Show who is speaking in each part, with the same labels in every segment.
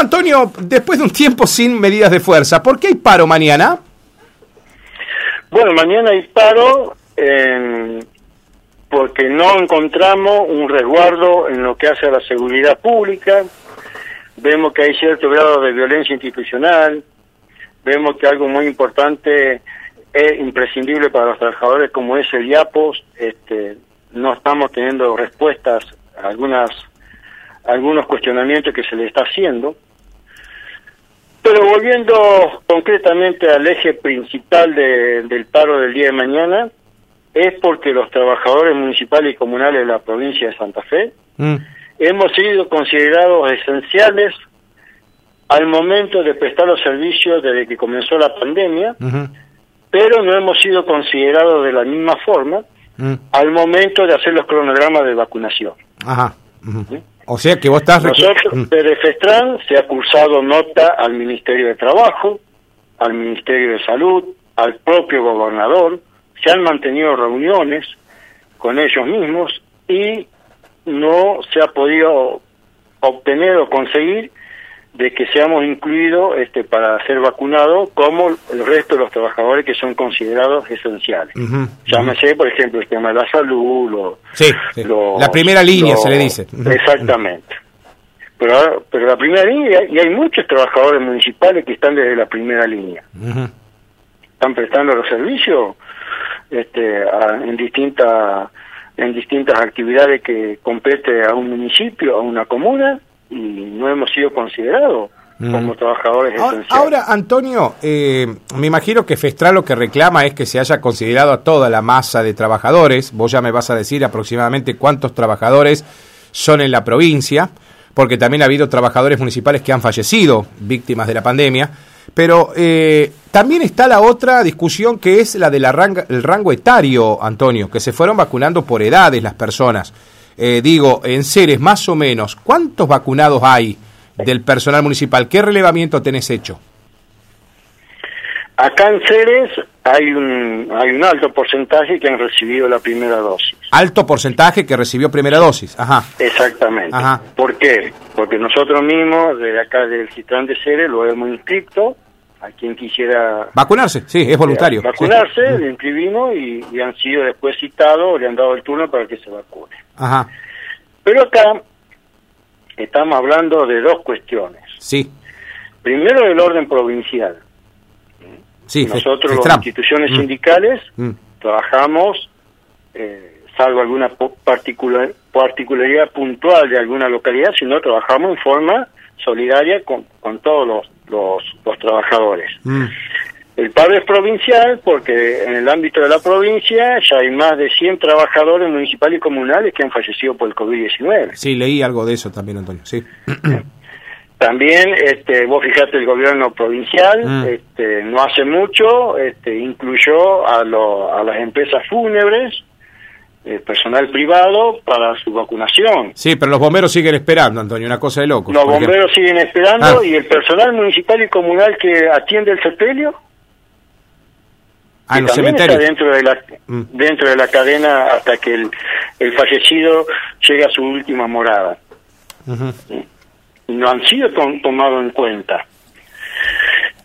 Speaker 1: Antonio, después de un tiempo sin medidas de fuerza, ¿por qué hay paro mañana?
Speaker 2: Bueno, mañana hay paro porque no encontramos un resguardo en lo que hace a la seguridad pública. Vemos que hay cierto grado de violencia institucional. Vemos que algo muy importante es imprescindible para los trabajadores como es el IAPOS. Este, no estamos teniendo respuestas a algunas algunos cuestionamientos que se le está haciendo. Pero volviendo concretamente al eje principal del paro del día de mañana, es porque los trabajadores municipales y comunales de la provincia de Santa Fe mm. hemos sido considerados esenciales al momento de prestar los servicios desde que comenzó la pandemia, pero no hemos sido considerados de la misma forma mm. al momento de hacer los cronogramas de vacunación.
Speaker 1: Ajá. O sea que vos estás...
Speaker 2: Nosotros, mm. desde FESTRAN se ha cursado nota al Ministerio de Trabajo, al Ministerio de Salud, al propio gobernador, se han mantenido reuniones con ellos mismos y no se ha podido obtener o conseguir de que seamos incluidos este, para ser vacunados como el resto de los trabajadores que son considerados esenciales. Llámese, por ejemplo, el tema de la salud, lo,
Speaker 1: sí, la primera línea se le dice.
Speaker 2: Exactamente. Pero, pero la primera línea, y hay muchos trabajadores municipales que están desde la primera línea. Están prestando los servicios este, en distintas en distintas actividades que compete a un municipio, a una comuna, y no hemos sido considerados mm. como trabajadores
Speaker 1: ahora,
Speaker 2: esenciales.
Speaker 1: Ahora, Antonio, eh, me imagino que Festral lo que reclama es que se haya considerado a toda la masa de trabajadores. Vos ya me vas a decir aproximadamente cuántos trabajadores son en la provincia, porque también ha habido trabajadores municipales que han fallecido víctimas de la pandemia. Pero eh, también está la otra discusión que es la del rango etario, Antonio, que se fueron vacunando por edades las personas. Eh, digo, en seres más o menos, ¿cuántos vacunados hay del personal municipal? ¿Qué relevamiento tenés hecho?
Speaker 2: Acá en Ceres hay un, hay un alto porcentaje que han recibido la primera dosis.
Speaker 1: Alto porcentaje que recibió primera dosis, ajá.
Speaker 2: Exactamente. Ajá. ¿Por qué? Porque nosotros mismos, desde acá del Citrán de Ceres, lo hemos inscrito a quien quisiera...
Speaker 1: Vacunarse, sí, es voluntario.
Speaker 2: Vacunarse, le inscribimos y, y, han sido después citados, le han dado el turno para que se vacune.
Speaker 1: Ajá.
Speaker 2: Pero acá estamos hablando de dos cuestiones.
Speaker 1: Sí.
Speaker 2: Primero, el orden provincial.
Speaker 1: Sí,
Speaker 2: Nosotros, las instituciones mm. sindicales, mm. trabajamos, eh, salvo alguna particular, particularidad puntual de alguna localidad, sino trabajamos en forma solidaria con, con todos los, los, trabajadores. Mm. El paro es provincial porque en el ámbito de la provincia ya hay más de 100 trabajadores municipales y comunales que han fallecido por el COVID-19.
Speaker 1: Sí, leí algo de eso también, Antonio, sí.
Speaker 2: También, este, vos fijate, el gobierno provincial, mm. este, no hace mucho, este, incluyó a, a las empresas fúnebres, eh, personal privado, para su vacunación.
Speaker 1: Sí, pero los bomberos siguen esperando, Antonio, una cosa de loco.
Speaker 2: Los bomberos siguen esperando ah. y el personal municipal y comunal que atiende el sepelio
Speaker 1: Ah, cementerios.
Speaker 2: dentro de la mm. dentro de la cadena hasta que el, el fallecido llegue a su última morada. No han sido tomados en cuenta.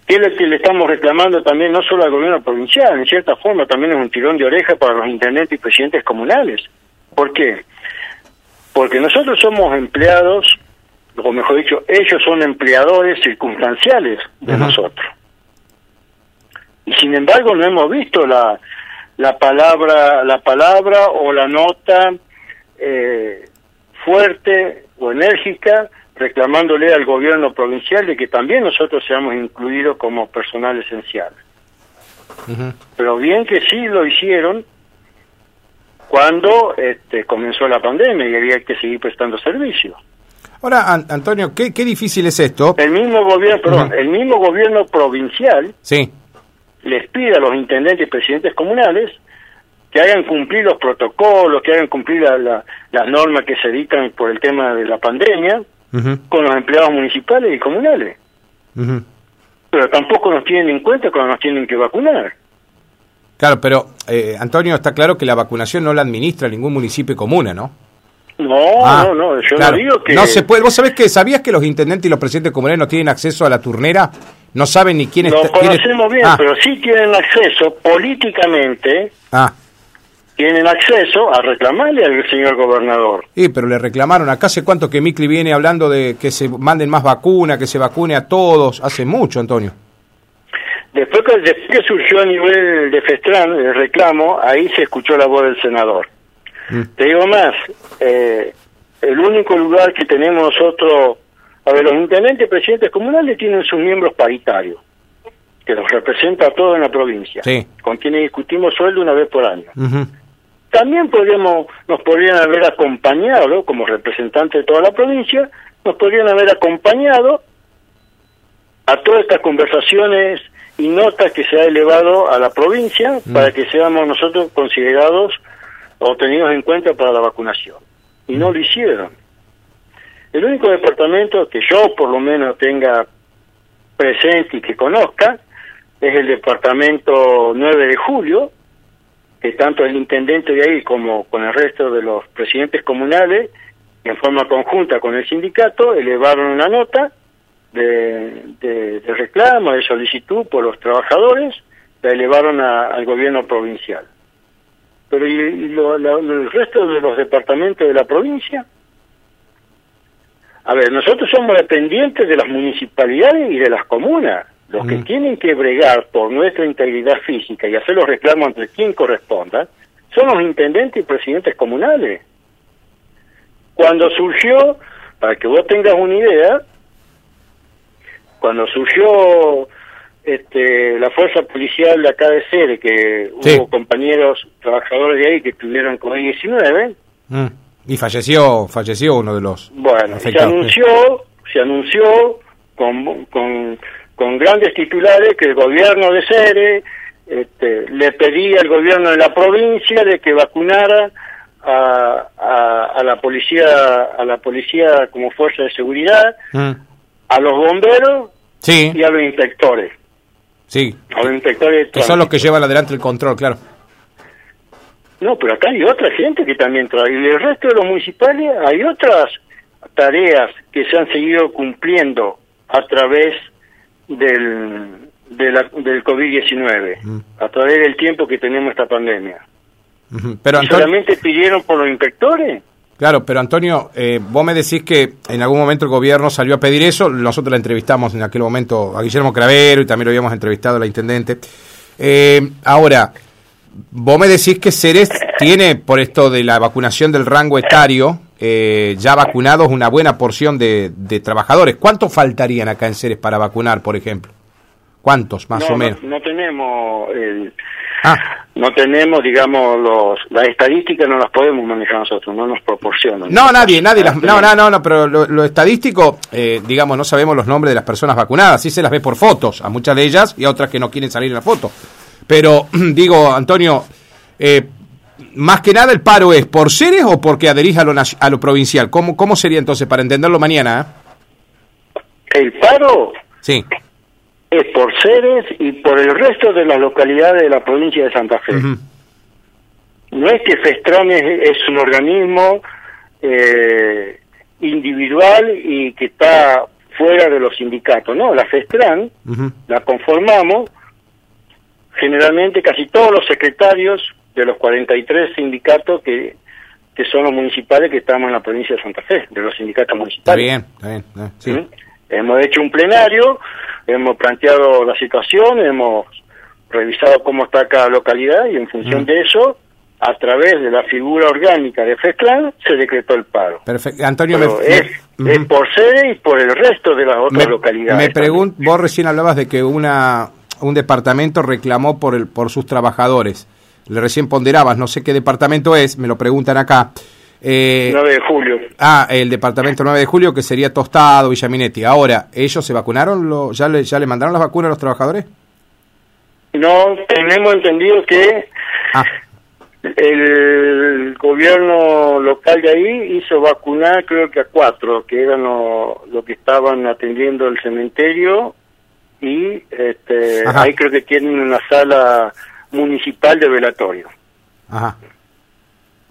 Speaker 2: ¿Qué es lo que le estamos reclamando también no solo al gobierno provincial, en cierta forma también es un tirón de oreja para los intendentes y presidentes comunales? ¿Por qué? Porque nosotros somos empleados, o mejor dicho, ellos son empleadores circunstanciales de nosotros y sin embargo no hemos visto la la palabra la palabra o la nota eh, fuerte o enérgica reclamándole al gobierno provincial de que también nosotros seamos incluidos como personal esencial. Pero bien que sí lo hicieron cuando este, comenzó la pandemia y había que seguir prestando servicios.
Speaker 1: Ahora, Antonio, ¿qué, qué difícil es esto.
Speaker 2: El mismo gobierno, perdón, el mismo gobierno provincial
Speaker 1: sí
Speaker 2: les pide a los intendentes y presidentes comunales que hagan cumplir los protocolos, que hagan cumplir la, las normas que se dictan por el tema de la pandemia con los empleados municipales y comunales. Pero tampoco nos tienen en cuenta cuando nos tienen que vacunar.
Speaker 1: Claro, pero eh, Antonio, está claro que la vacunación no la administra ningún municipio y comuna, ¿no?
Speaker 2: No,
Speaker 1: Ah,
Speaker 2: no, no, yo
Speaker 1: claro.
Speaker 2: no digo que...
Speaker 1: No se puede. ¿Vos sabés que sabías que los intendentes y los presidentes comunales no tienen acceso a la turnera? No saben ni quién
Speaker 2: Lo
Speaker 1: es-
Speaker 2: conocemos bien,
Speaker 1: Ah,
Speaker 2: pero sí tienen acceso políticamente,
Speaker 1: ah.
Speaker 2: tienen acceso a reclamarle al señor gobernador.
Speaker 1: Sí, pero le reclamaron. Acá hace cuánto que Micli viene hablando de que se manden más vacunas, que se vacune a todos. Hace mucho, Antonio.
Speaker 2: Después que, después que surgió a nivel de Festran el reclamo, ahí se escuchó la voz del senador.
Speaker 1: Mm.
Speaker 2: Te digo más, eh, el único lugar que tenemos nosotros, a ver, los intendentes y presidentes comunales tienen sus miembros paritarios, que los representa a todos en la provincia,
Speaker 1: Sí.
Speaker 2: con quienes discutimos sueldo una vez por año. También podríamos, nos podrían haber acompañado, como representantes de toda la provincia, nos podrían haber acompañado a todas estas conversaciones y notas que se ha elevado a la provincia para que seamos nosotros considerados o tenidos en cuenta para la vacunación. Y no lo hicieron. El único departamento que yo por lo menos tenga presente y que conozca es el departamento 9 de julio, que tanto el intendente de ahí como con el resto de los presidentes comunales, en forma conjunta con el sindicato, elevaron una nota de, de- reclamo, de solicitud por los trabajadores, la elevaron al gobierno provincial. Pero ¿y, y lo- la- el resto de los departamentos de la provincia? A ver, nosotros somos dependientes de las municipalidades y de las comunas. Los que
Speaker 1: Mm.
Speaker 2: tienen que bregar por nuestra integridad física y hacer los reclamos ante quien corresponda son los intendentes y presidentes comunales. Cuando surgió, para que vos tengas una idea, cuando surgió este, la fuerza policial de acá de Cere, que
Speaker 1: Sí.
Speaker 2: hubo compañeros trabajadores de ahí que tuvieron COVID-19,
Speaker 1: Mm. Y falleció, falleció uno de los
Speaker 2: bueno, se anunció, se anunció con, con, con grandes titulares que el gobierno de Cere este, le pedía al gobierno de la provincia de que vacunara a, a, a la policía a la policía como fuerza de seguridad,
Speaker 1: Mm.
Speaker 2: a los bomberos
Speaker 1: Sí,
Speaker 2: y a los inspectores,
Speaker 1: sí.
Speaker 2: a los inspectores
Speaker 1: Que son los que llevan adelante el control, claro.
Speaker 2: No, pero acá hay otra gente que también trae. Y el resto de los municipales hay otras tareas que se han seguido cumpliendo a través del, de la- del COVID-19,
Speaker 1: Mm.
Speaker 2: a través del tiempo que tenemos esta pandemia.
Speaker 1: Ujú. Pero
Speaker 2: ¿Y
Speaker 1: Antonio,
Speaker 2: solamente pidieron por los inspectores?
Speaker 1: claro, pero Antonio, eh, vos me decís que en algún momento el gobierno salió a pedir eso. Nosotros la entrevistamos en aquel momento a Guillermo Cravero y también lo habíamos entrevistado a la intendente. Eh, ahora, vos me decís que Ceres tiene, por esto de la vacunación del rango etario, eh, ya vacunados una buena porción de, de trabajadores. ¿Cuántos faltarían acá en Ceres para vacunar, por ejemplo? ¿Cuántos, más
Speaker 2: no,
Speaker 1: o menos?
Speaker 2: No, no tenemos el,
Speaker 1: Ah,
Speaker 2: no tenemos, digamos, los, las estadísticas no las podemos manejar nosotros, no nos proporcionan.
Speaker 1: No, nadie, nadie. Las, no, no, no, no, pero lo, lo estadístico, eh, digamos, no sabemos los nombres de las personas vacunadas. Sí se las ve por fotos, a muchas de ellas y a otras que no quieren salir en la foto. Pero, digo, Antonio, eh, más que nada el paro es por seres o porque adherís a lo, a lo provincial. ¿Cómo, ¿Cómo sería entonces para entenderlo mañana? eh?
Speaker 2: El paro
Speaker 1: Sí.
Speaker 2: es por Ceres y por el resto de las localidades de la provincia de Santa Fe. No es que Festran es, es un organismo eh, individual y que está fuera de los sindicatos. No, la Festran la conformamos generalmente casi todos los secretarios de los 43 sindicatos que, que son los municipales que estamos en la provincia de Santa Fe, de los sindicatos
Speaker 1: Está
Speaker 2: municipales.
Speaker 1: bien, está bien. eh, sí.
Speaker 2: ¿Mm? Hemos hecho un plenario, hemos planteado la situación, hemos revisado cómo está cada localidad y en función
Speaker 1: Mm.
Speaker 2: de eso, a través de la figura orgánica de FESCLAN, se decretó el paro.
Speaker 1: Perfecto. Antonio,
Speaker 2: Pero
Speaker 1: me,
Speaker 2: es, es por sede y por el resto de las otras
Speaker 1: me,
Speaker 2: localidades.
Speaker 1: me pregunto, vos recién hablabas de que una un departamento reclamó por el por sus trabajadores. Le recién ponderabas, no sé qué departamento es, me lo preguntan acá. Eh,
Speaker 2: 9 de julio.
Speaker 1: ah, el departamento 9 de julio, que sería Tostado, Villaminetti. Ahora, ¿ellos se vacunaron? ¿Lo, ya, le, ¿Ya le mandaron las vacunas a los trabajadores?
Speaker 2: No tenemos entendido que
Speaker 1: Ah,
Speaker 2: el gobierno local de ahí hizo vacunar creo que a cuatro, que eran los lo que estaban atendiendo el cementerio y este,
Speaker 1: Ajá.
Speaker 2: ahí creo que tienen una sala municipal de velatorio.
Speaker 1: ajá.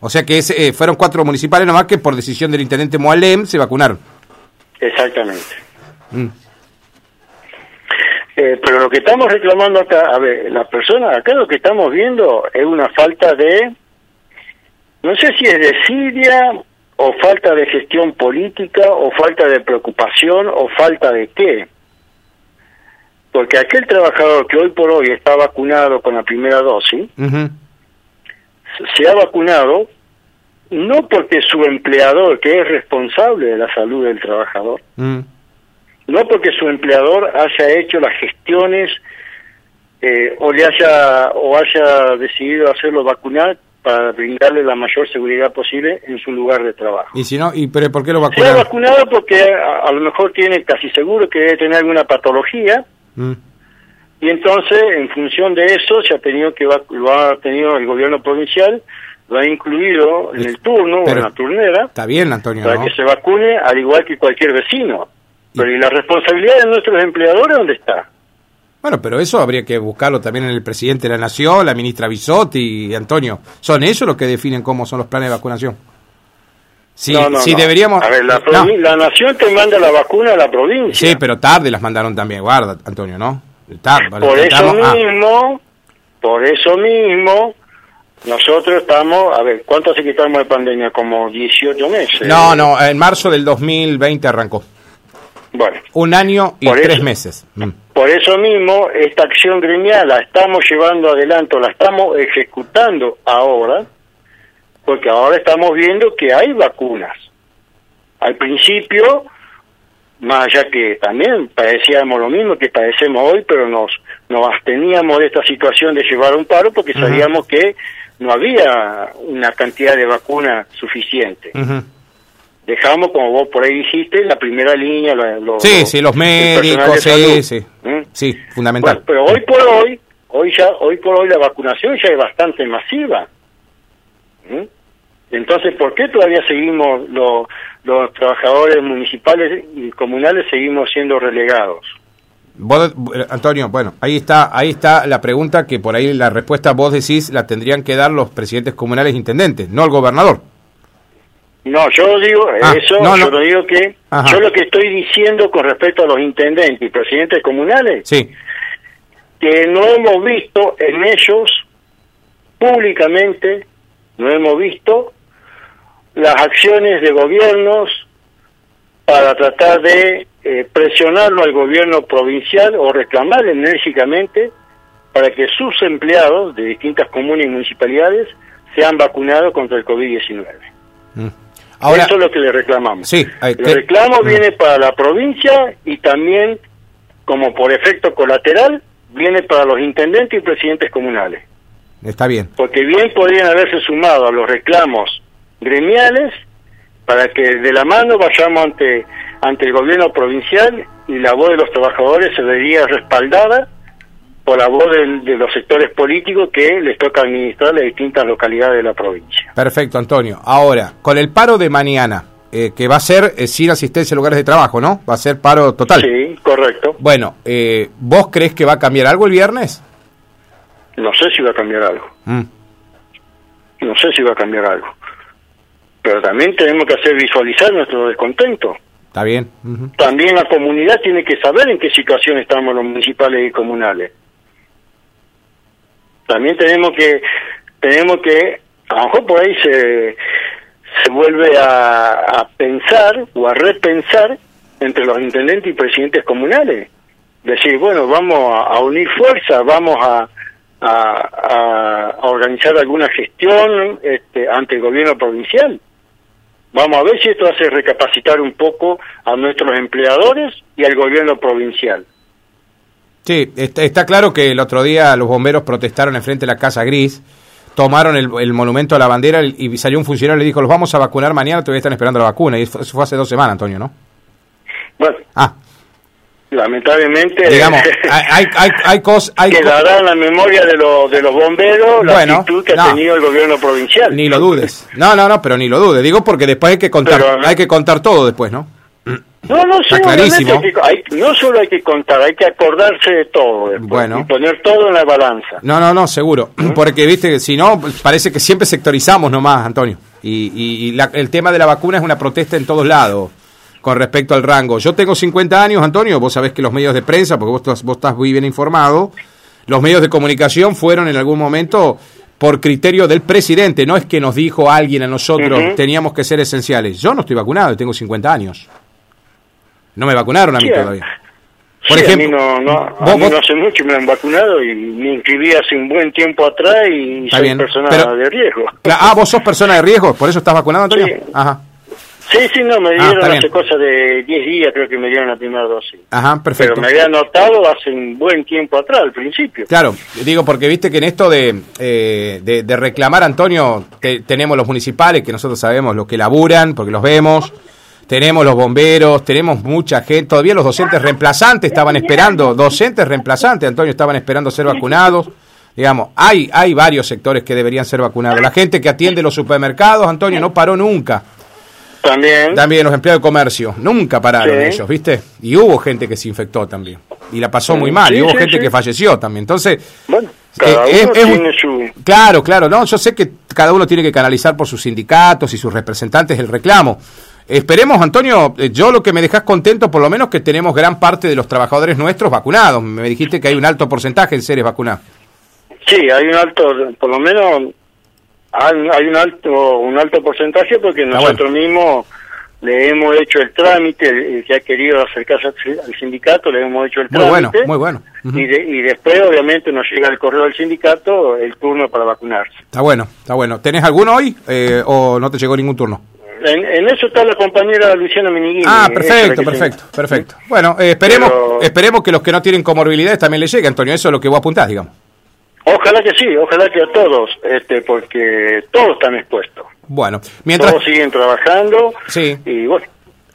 Speaker 1: O sea que ese, eh, fueron cuatro municipales nomás que por decisión del intendente Moalem se vacunaron.
Speaker 2: Exactamente. Mm. Eh, pero lo que estamos reclamando acá, a ver, las personas, acá lo que estamos viendo es una falta de, no sé si es desidia o falta de gestión política o falta de preocupación o falta de qué. Porque aquel trabajador que hoy por hoy está vacunado con la primera dosis, se ha vacunado no porque su empleador, que es responsable de la salud del trabajador, mm. no porque su empleador haya hecho las gestiones eh, o le haya o haya decidido hacerlo vacunar para brindarle la mayor seguridad posible en su lugar de trabajo.
Speaker 1: ¿Y si no? ¿Y pero por qué lo vacunaron?
Speaker 2: Se ha vacunado porque a, lo mejor tiene casi seguro que debe tener alguna patología mm. y entonces en función de eso se ha tenido que lo ha tenido el gobierno provincial lo ha incluido en el turno o en la turnera.
Speaker 1: Está bien, Antonio.
Speaker 2: Para que se vacune al igual que cualquier vecino. Pero ¿y la responsabilidad de nuestros empleadores dónde está?
Speaker 1: Bueno, pero eso habría que buscarlo también en el presidente de la Nación, la ministra Bisotti y Antonio. ¿Son ellos los que definen cómo son los planes de vacunación?
Speaker 2: Sí, no, no, deberíamos... A ver, la, la, Nación te manda la vacuna a la provincia.
Speaker 1: Sí, pero tarde las mandaron también, guarda, Antonio, ¿no?
Speaker 2: Tarde, por eso ah. mismo, por eso mismo, nosotros estamos, a ver, ¿cuánto hace que estamos de pandemia? Como 18 meses.
Speaker 1: No, no, en marzo del 2020 arrancó.
Speaker 2: Bueno.
Speaker 1: Un año y tres meses.
Speaker 2: Mm. Por eso mismo, esta acción gremial la estamos llevando adelante, la estamos ejecutando ahora, porque ahora estamos viendo que hay vacunas. Al principio, más allá que también padecíamos lo mismo que padecemos hoy, pero nos, nos absteníamos de esta situación de llevar un paro porque sabíamos que no había una cantidad de vacunas suficiente. Dejamos, como vos por ahí dijiste, la primera línea.
Speaker 1: Los, sí, sí, los médicos, sí, sí. ¿Mm? Sí, fundamental.
Speaker 2: pero hoy por hoy, hoy ya, hoy por hoy la vacunación ya es bastante masiva. ¿Mm? Entonces, ¿por qué todavía seguimos los, los trabajadores municipales y comunales seguimos siendo relegados?
Speaker 1: Antonio, bueno, ahí está, ahí está la pregunta que por ahí la respuesta vos decís la tendrían que dar los presidentes comunales e intendentes, no el gobernador.
Speaker 2: No, yo digo ah, eso, yo lo digo que yo lo que estoy diciendo con respecto a los intendentes y presidentes comunales,
Speaker 1: sí.
Speaker 2: que no hemos visto en ellos públicamente, no hemos visto las acciones de gobiernos para tratar de eh, presionarlo al gobierno provincial o reclamar enérgicamente para que sus empleados de distintas comunas y municipalidades sean vacunados contra el COVID-19. Mm. Eso es lo que le reclamamos.
Speaker 1: Sí,
Speaker 2: el reclamo mm. viene para la provincia y también, como por efecto colateral, viene para los intendentes y presidentes comunales.
Speaker 1: Está bien.
Speaker 2: Porque bien podrían haberse sumado a los reclamos gremiales para que de la mano vayamos ante ante el gobierno provincial y la voz de los trabajadores se vería respaldada por la voz de, los sectores políticos que les toca administrar las distintas localidades de la provincia.
Speaker 1: Perfecto, Antonio. Ahora, con el paro de mañana, eh, que va a ser eh, sin asistencia a lugares de trabajo, ¿no? Va a ser paro total.
Speaker 2: Sí, correcto.
Speaker 1: Bueno, eh, ¿vos crees que va a cambiar algo el viernes?
Speaker 2: No sé si va a cambiar algo. Mm. No sé si va a cambiar algo. Pero también tenemos que hacer visualizar nuestro descontento.
Speaker 1: Está bien.
Speaker 2: También la comunidad tiene que saber en qué situación estamos los municipales y comunales. También tenemos que, tenemos que, a lo mejor por ahí se, se vuelve a, pensar o a repensar entre los intendentes y presidentes comunales. Decir, bueno, vamos a, unir fuerzas, vamos a, a, a, organizar alguna gestión este, ante el gobierno provincial. Vamos a ver si esto hace recapacitar un poco a nuestros empleadores y al gobierno provincial.
Speaker 1: Sí, está, claro que el otro día los bomberos protestaron en frente de la Casa Gris, tomaron el, monumento a la bandera y salió un funcionario y le dijo, los vamos a vacunar mañana, todavía están esperando la vacuna. Y eso fue hace dos semanas, Antonio, ¿no?
Speaker 2: Bueno.
Speaker 1: Ah,
Speaker 2: lamentablemente
Speaker 1: digamos hay, hay, hay, cosas
Speaker 2: quedará en la memoria de, los de los bomberos la actitud que ha tenido el gobierno provincial
Speaker 1: ni lo dudes no no no pero ni lo dudes digo porque después hay que contar hay que contar todo después no
Speaker 2: No, no, sí,
Speaker 1: clarísimo.
Speaker 2: hay que- hay- no solo hay que contar, hay que acordarse de todo después,
Speaker 1: Bueno.
Speaker 2: y poner todo en la balanza.
Speaker 1: No, no, no, seguro. Porque, viste, que si no, parece que siempre sectorizamos nomás, Antonio. Y, y- y la- el tema de la vacuna es una protesta en todos lados con respecto al rango. Yo tengo 50 años, Antonio, vos sabés que los medios de prensa, porque vos, estás- vos estás muy bien informado, los medios de comunicación fueron en algún momento por criterio del presidente. No es que nos dijo alguien a nosotros
Speaker 2: Ujú.
Speaker 1: teníamos que ser esenciales. Yo no estoy vacunado y tengo 50 años. No me vacunaron a mí
Speaker 2: Sí,
Speaker 1: todavía. Por
Speaker 2: Sí,
Speaker 1: ejemplo,
Speaker 2: a mí no, no, a
Speaker 1: vos-
Speaker 2: mí
Speaker 1: vos-
Speaker 2: no hace mucho me han vacunado y me inscribí hace un buen tiempo atrás y soy
Speaker 1: bien,
Speaker 2: persona
Speaker 1: pero-
Speaker 2: de riesgo.
Speaker 1: Ah, vos sos persona de riesgo, por eso estás vacunado, Antonio.
Speaker 2: Sí.
Speaker 1: Ajá.
Speaker 2: Sí, sí, no, me
Speaker 1: Ah,
Speaker 2: dieron hace cosa de 10 días, creo que me dieron la primera dosis.
Speaker 1: Ajá, perfecto.
Speaker 2: Pero me había notado hace un buen tiempo atrás, al principio.
Speaker 1: Claro, digo porque viste que en esto de, eh, de, de reclamar, Antonio, te- tenemos los municipales, que nosotros sabemos los que laburan, porque los vemos, tenemos los bomberos, tenemos mucha gente, todavía los docentes reemplazantes estaban esperando, docentes reemplazantes, Antonio, estaban esperando ser vacunados. Digamos, hay, hay varios sectores que deberían ser vacunados. La gente que atiende los supermercados, Antonio, no paró nunca.
Speaker 2: También.
Speaker 1: También los empleados de comercio, nunca pararon
Speaker 2: Sí.
Speaker 1: ellos, ¿viste? Y hubo gente que se infectó también. Y la pasó muy mal,
Speaker 2: Sí,
Speaker 1: y hubo
Speaker 2: sí,
Speaker 1: gente que falleció también. Entonces,
Speaker 2: Bueno, cada
Speaker 1: eh,
Speaker 2: uno
Speaker 1: es-
Speaker 2: tiene su...
Speaker 1: Claro, claro, no, yo sé que cada uno tiene que canalizar por sus sindicatos y sus representantes el reclamo. Esperemos, Antonio, eh, yo lo que me dejas contento, por lo menos que tenemos gran parte de los trabajadores nuestros vacunados. Me dijiste que hay un alto porcentaje de seres vacunados.
Speaker 2: Sí, hay un alto, por lo menos hay, un alto un alto porcentaje porque
Speaker 1: Ah,
Speaker 2: nosotros mismos le hemos hecho el trámite, el, que ha querido acercarse al si- al sindicato, le hemos hecho el
Speaker 1: Muy
Speaker 2: trámite.
Speaker 1: bueno, muy bueno.
Speaker 2: Y, de- y después, obviamente, nos llega el correo del sindicato el turno para vacunarse.
Speaker 1: Está bueno, está bueno. ¿Tenés alguno hoy eh, o no te llegó ningún turno?
Speaker 2: En, en eso está la compañera Luciana Miniguini.
Speaker 1: Ah, perfecto, perfecto, perfecto. Bueno, eh, esperemos,
Speaker 2: Pero-
Speaker 1: esperemos que los que no tienen comorbilidades también les llegue, Antonio. Eso es lo que vos apuntás, digamos.
Speaker 2: Ojalá que sí, ojalá que a todos, este, porque todos están expuestos.
Speaker 1: Bueno, mientras...
Speaker 2: Todos siguen trabajando
Speaker 1: Sí.
Speaker 2: y bueno,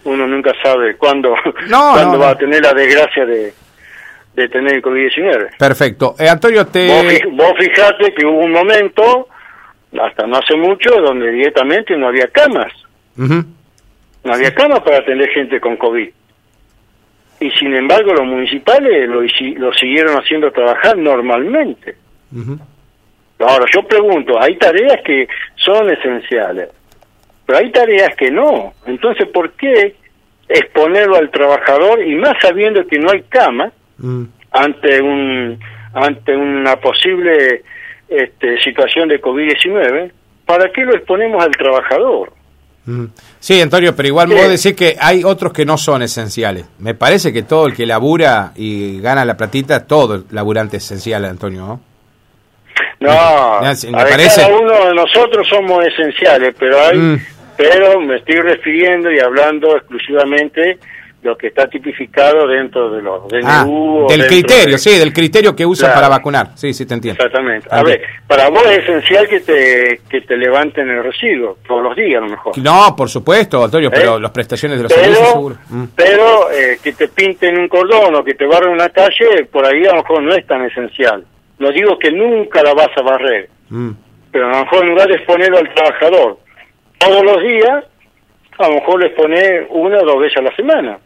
Speaker 2: uno nunca sabe cuándo,
Speaker 1: No,
Speaker 2: cuándo
Speaker 1: no,
Speaker 2: va
Speaker 1: no.
Speaker 2: a tener la desgracia de, de tener el COVID-19.
Speaker 1: Perfecto. Eh, Antonio,
Speaker 2: Vos,
Speaker 1: te...
Speaker 2: fij- vos fijate que hubo un momento, hasta no hace mucho, donde directamente no había camas. No había camas para atender gente con COVID. Y sin embargo los municipales lo, lo siguieron haciendo trabajar normalmente.
Speaker 1: Ujú.
Speaker 2: Ahora, yo pregunto, hay tareas que son esenciales, pero hay tareas que no. Entonces, ¿por qué exponerlo al trabajador y más sabiendo que no hay cama
Speaker 1: Mm.
Speaker 2: ante un ante una posible este, situación de COVID-19? ¿Para qué lo exponemos al trabajador?
Speaker 1: Mm. Sí, Antonio, pero igual vos decís que hay otros que no son esenciales. Me parece que todo el que labura y gana la platita, todo el laburante es esencial, Antonio. ¿no?
Speaker 2: No,
Speaker 1: Me
Speaker 2: a
Speaker 1: parece-
Speaker 2: cada uno de nosotros somos esenciales, pero hay,
Speaker 1: Mm.
Speaker 2: pero me estoy refiriendo y hablando exclusivamente lo que está tipificado dentro de los DNU.
Speaker 1: Ah,
Speaker 2: o
Speaker 1: del criterio,
Speaker 2: de-
Speaker 1: sí, del criterio que usan
Speaker 2: Claro.
Speaker 1: para vacunar. Sí, sí, te entiendo.
Speaker 2: Exactamente. A ver, para vos es esencial que te, que te levanten el residuo, todos los días a lo mejor.
Speaker 1: No, por supuesto, Antonio, pero
Speaker 2: ¿Eh?
Speaker 1: las prestaciones de los servicios
Speaker 2: Pero,
Speaker 1: seguro. Mm.
Speaker 2: pero eh, que te pinten un cordón o que te barren una calle, por ahí a lo mejor no es tan esencial. No digo que nunca la vas a barrer,
Speaker 1: Mm.
Speaker 2: pero a lo mejor en lugar de exponerlo al trabajador todos los días, a lo mejor le exponer una o dos veces a la semana.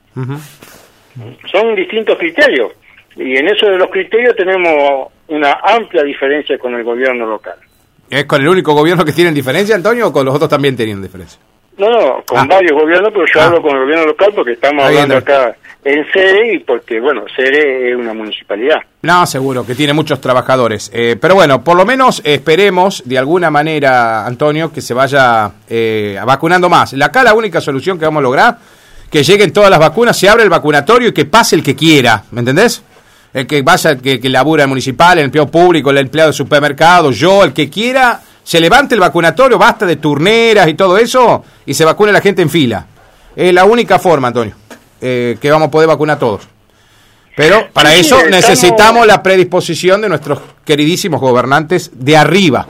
Speaker 2: Son distintos criterios. Y en eso de los criterios tenemos una amplia diferencia con el gobierno local.
Speaker 1: ¿Es con el único gobierno que tienen diferencia, Antonio, o con los otros también tienen diferencia?
Speaker 2: No, no, con
Speaker 1: Ah.
Speaker 2: varios gobiernos, pero yo
Speaker 1: Ah.
Speaker 2: hablo con el gobierno local porque estamos hablando acá en sede y porque, bueno, sede es una municipalidad.
Speaker 1: No, seguro, que tiene muchos trabajadores. Eh, pero bueno, por lo menos esperemos de alguna manera, Antonio, que se vaya eh, vacunando más. La- Acá la única solución que vamos a lograr, que lleguen todas las vacunas, se abre el vacunatorio y que pase el que quiera, ¿me entendés? El que vaya, que, que labura en municipal, el empleado público, el empleado de supermercado, yo, el que quiera, se levante el vacunatorio, basta de turneras y todo eso, y se vacune la gente en fila. Es la única forma, Antonio, eh, que vamos a poder vacunar a todos. Pero para
Speaker 2: Sí,
Speaker 1: eso
Speaker 2: estamos-
Speaker 1: necesitamos la predisposición de nuestros queridísimos gobernantes de arriba.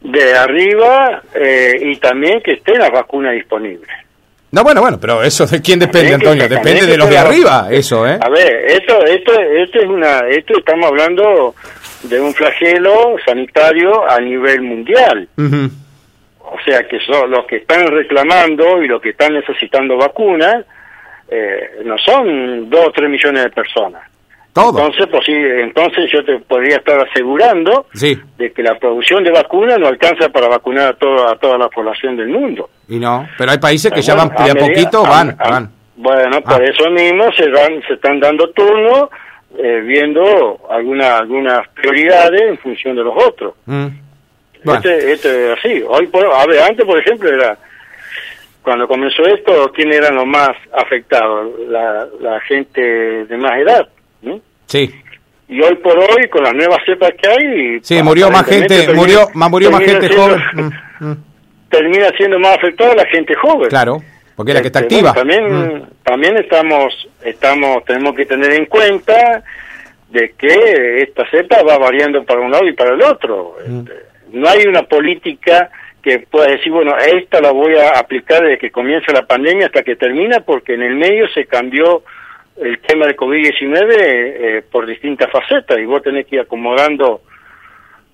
Speaker 2: De arriba eh, y también que estén las vacunas disponibles.
Speaker 1: No, bueno, bueno, pero eso de quién depende, Antonio, depende de los de arriba, eso, ¿eh?
Speaker 2: A ver, esto, esto, esto es una, esto estamos hablando de un flagelo sanitario a nivel mundial. O sea que son los que están reclamando y los que están necesitando vacunas, eh, no son dos o tres millones de personas. Entonces, pues, sí, entonces yo te podría estar asegurando de que la producción de vacunas no alcanza para vacunar a toda, a toda la población del mundo.
Speaker 1: Y no, pero hay países que ya van de a poquito, van, van.
Speaker 2: Bueno, por ah. eso mismo se, dan, se están dando turnos eh, viendo alguna, algunas prioridades en función de los otros. Mm. Este, este es así. Hoy, por, a ver, antes, por ejemplo, era cuando comenzó esto, ¿quién eran los más afectados? La, la gente de más edad.
Speaker 1: Sí.
Speaker 2: Y hoy por hoy, con las nuevas cepas que hay...
Speaker 1: Sí, murió más gente, murió, más murió más gente joven. Mm,
Speaker 2: mm. Termina siendo más afectada la gente joven.
Speaker 1: Claro, porque es la que está este, activa.
Speaker 2: también, mm. también estamos, estamos, tenemos que tener en cuenta de que esta cepa va variando para un lado y para el otro. Este, no hay una política que pueda decir, bueno, esta la voy a aplicar desde que comienza la pandemia hasta que termina, porque en el medio se cambió el tema de COVID-19 eh, por distintas facetas y vos tenés que ir acomodando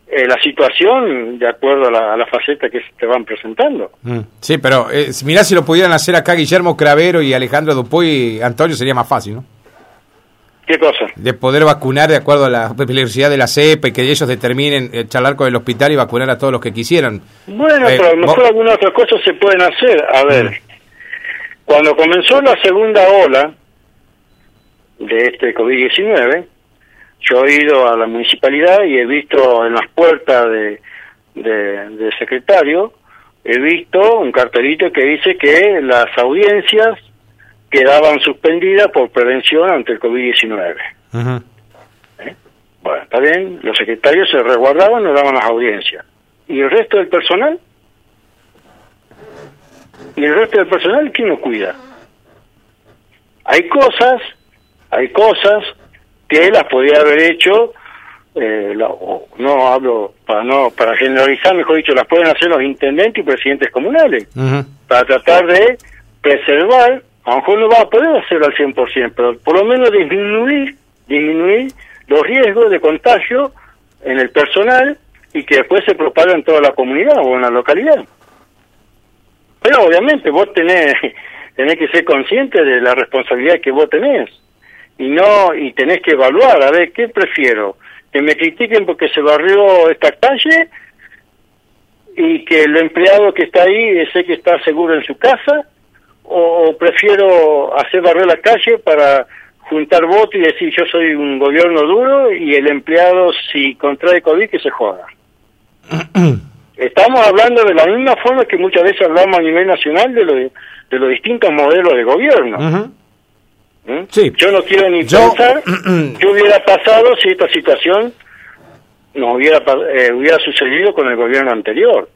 Speaker 2: eh, la situación de acuerdo a la, a faceta que se te van presentando.
Speaker 1: Mm. Sí, pero eh, mirá si lo pudieran hacer acá Guillermo Cravero y Alejandro Dupuy, Antonio, sería más fácil, ¿no?
Speaker 2: ¿Qué cosa?
Speaker 1: De poder vacunar de acuerdo a la peligrosidad de la cepa y que ellos determinen eh, charlar con el hospital y vacunar a todos los que quisieran.
Speaker 2: Bueno, pero a lo mejor algunas otras cosas se pueden hacer. A ver, mm. cuando comenzó la segunda ola, de este COVID-19, yo he ido a la municipalidad y he visto en las puertas de, de, secretario, he visto un cartelito que dice que las audiencias quedaban suspendidas por prevención ante el COVID-19. ¿Eh? Bueno, está bien, los secretarios se resguardaban, no daban las audiencias. ¿Y el resto del personal? ¿Y el resto del personal quién lo cuida? Hay cosas hay cosas que las podía haber hecho, eh, no hablo para no para generalizar, mejor dicho, las pueden hacer los intendentes y presidentes comunales, para tratar de preservar, a lo mejor no va a poder hacerlo al 100%, pero por lo menos disminuir, disminuir los riesgos de contagio en el personal y que después se propague en toda la comunidad o en la localidad. Pero obviamente vos tenés, tenés que ser consciente de la responsabilidad que vos tenés y no y tenés que evaluar a ver qué prefiero que me critiquen porque se barrió esta calle y que el empleado que está ahí sé que está seguro en su casa o, prefiero hacer barrer la calle para juntar votos y decir yo soy un gobierno duro y el empleado si contrae COVID que se joda. Estamos hablando de la misma forma que muchas veces hablamos a nivel nacional de, lo de, los distintos modelos de gobierno. ¿Mm? Sí. Yo no quiero ni pensar qué hubiera pasado si esta situación no hubiera eh, hubiera sucedido con el gobierno anterior.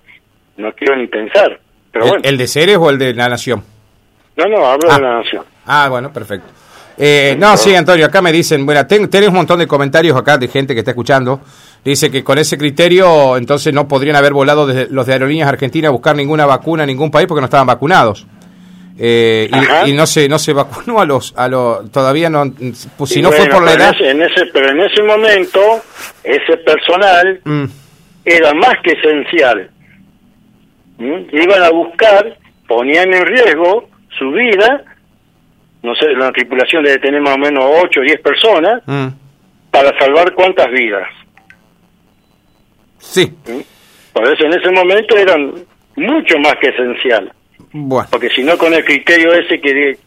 Speaker 2: No quiero ni pensar. Pero
Speaker 1: ¿El,
Speaker 2: bueno.
Speaker 1: ¿El de Ceres o el de la Nación?
Speaker 2: No, no, hablo de ah. la Nación.
Speaker 1: Ah, bueno, perfecto. Eh, no, sí, Antonio, acá me dicen, bueno, tenés un montón de comentarios acá de gente que está escuchando. Dice que con ese criterio entonces no podrían haber volado desde los de Aerolíneas Argentinas a buscar ninguna vacuna en ningún país porque no estaban vacunados. Eh, y, no se no se vacunó a los a los todavía no pues si no fue por la edad.
Speaker 2: en ese, pero en ese momento ese personal mm. era más que esencial. Iban a buscar ponían en riesgo su vida no sé la tripulación debe tener más o menos 8 o 10 personas mm. para salvar cuántas vidas.
Speaker 1: Sí.
Speaker 2: Por eso en ese momento eran mucho más que esencial porque si no, con el criterio ese que,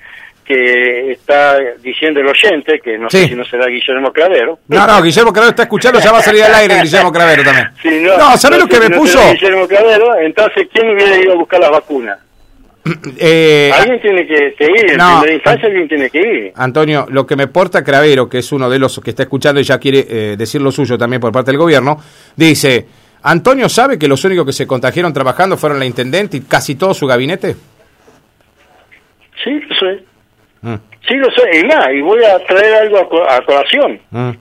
Speaker 2: que está diciendo el oyente, que no sé si no será Guillermo Cravero.
Speaker 1: No, no, Guillermo Cravero está escuchando, ya va a salir al aire Guillermo Cravero también. no, ¿sabes lo que me puso?
Speaker 2: Guillermo Cravero, entonces, ¿quién hubiera ido a buscar las vacunas? Eh, alguien tiene que, ir, en primera instancia alguien tiene que ir.
Speaker 1: Antonio, lo que me porta Cravero, que es uno de los que está escuchando y ya quiere eh, decir lo suyo también por parte del gobierno, dice, ¿Antonio sabe que los únicos que se contagiaron trabajando fueron la intendente y casi todo su gabinete?
Speaker 2: Sí, lo sé. Mm. Sí, lo sé. Y más, y voy a traer algo a, colación. Mm.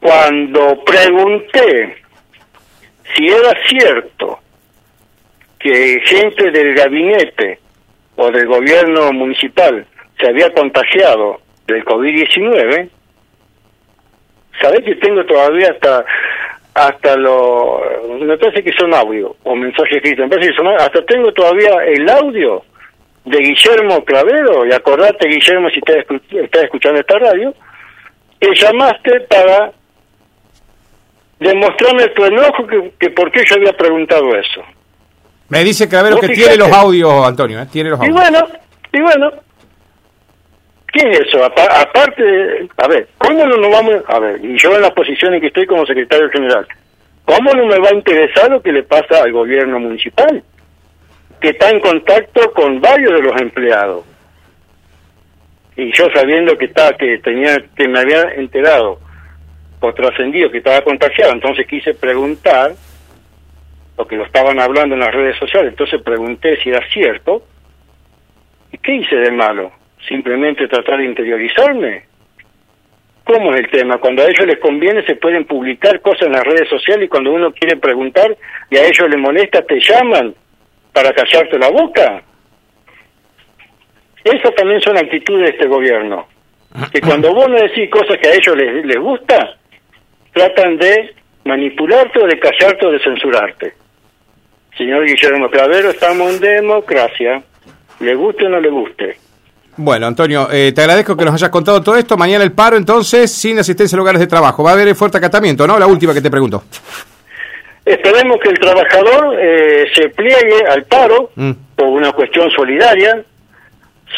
Speaker 2: Cuando pregunté si era cierto que gente del gabinete o del gobierno municipal se había contagiado del COVID-19, ¿sabés que tengo todavía hasta hasta lo, me parece que son audio o mensajes escritos, me parece que son, hasta tengo todavía el audio de Guillermo Clavero, y acordate Guillermo si estás, estás escuchando esta radio, que llamaste para demostrarme tu enojo que, que por qué yo había preguntado eso.
Speaker 1: Me dice Clavero que tiene los audios, Antonio, ¿eh? tiene los audios.
Speaker 2: Y bueno, y bueno, ¿qué es eso? aparte, a ver, ¿cómo no nos vamos, a ver, y yo en la posición en que estoy como secretario general, ¿cómo no me va a interesar lo que le pasa al gobierno municipal? Que está en contacto con varios de los empleados. Y yo sabiendo que estaba, que tenía, que me había enterado o trascendido que estaba contagiado, entonces quise preguntar porque lo estaban hablando en las redes sociales, entonces pregunté si era cierto. ¿Y qué hice de malo? Simplemente tratar de interiorizarme. ¿Cómo es el tema? Cuando a ellos les conviene se pueden publicar cosas en las redes sociales y cuando uno quiere preguntar y a ellos les molesta te llaman para callarte la boca. Esas también son actitudes de este gobierno. Que cuando vos no decís cosas que a ellos les, les gusta, tratan de manipularte o de callarte o de censurarte. Señor Guillermo Clavero, estamos en democracia. ¿Le guste o no le guste?
Speaker 1: Bueno, Antonio, eh, te agradezco que nos hayas contado todo esto. Mañana el paro, entonces, sin asistencia a lugares de trabajo. Va a haber fuerte acatamiento, ¿no? La última que te pregunto.
Speaker 2: Esperemos que el trabajador eh, se pliegue al paro mm. por una cuestión solidaria.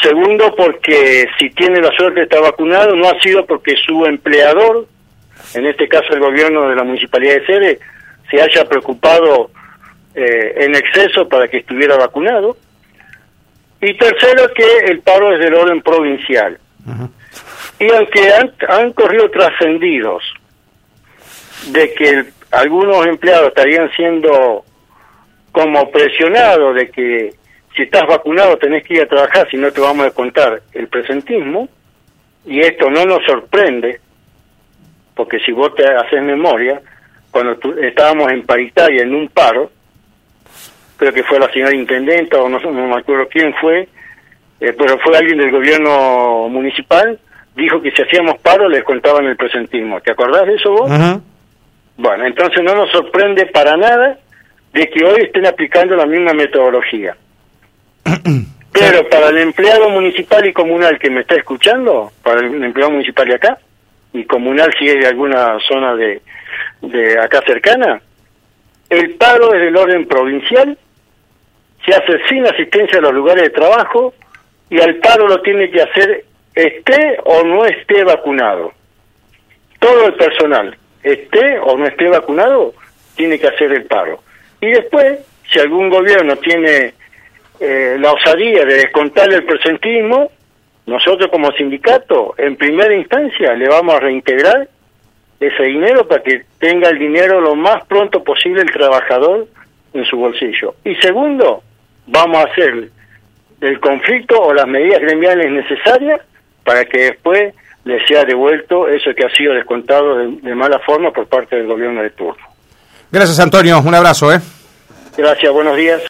Speaker 2: Segundo, porque si tiene la suerte de estar vacunado, no ha sido porque su empleador, en este caso el gobierno de la Municipalidad de Sede, se haya preocupado eh, en exceso para que estuviera vacunado. Y tercero, que el paro es del orden provincial. Y aunque han, corrido trascendidos de que algunos empleados estarían siendo como presionados de que si estás vacunado tenés que ir a trabajar, si no te vamos a contar el presentismo, y esto no nos sorprende, porque si vos te haces memoria, cuando estábamos en paritaria en un paro, creo que fue la señora intendenta o no, no me acuerdo quién fue, eh, pero fue alguien del gobierno municipal, dijo que si hacíamos paro les contaban el presentismo. ¿Te acordás de eso vos? Bueno, entonces no nos sorprende para nada de que hoy estén aplicando la misma metodología. Pero para el empleado municipal y comunal que me está escuchando, para el empleado municipal de acá, y comunal si es de alguna zona de, de acá cercana, el paro es del orden provincial se hace sin asistencia a los lugares de trabajo y al paro lo tiene que hacer esté o no esté vacunado. Todo el personal, esté o no esté vacunado, tiene que hacer el paro. Y después, si algún gobierno tiene eh, la osadía de descontarle el presentismo, nosotros como sindicato, en primera instancia, le vamos a reintegrar ese dinero para que tenga el dinero lo más pronto posible el trabajador en su bolsillo. Y segundo, vamos a hacer el conflicto o las medidas gremiales necesarias para que después le sea devuelto eso que ha sido descontado de, mala forma por parte del gobierno de turno.
Speaker 1: Gracias, Antonio. Un abrazo, ¿eh?
Speaker 2: Gracias, buenos días.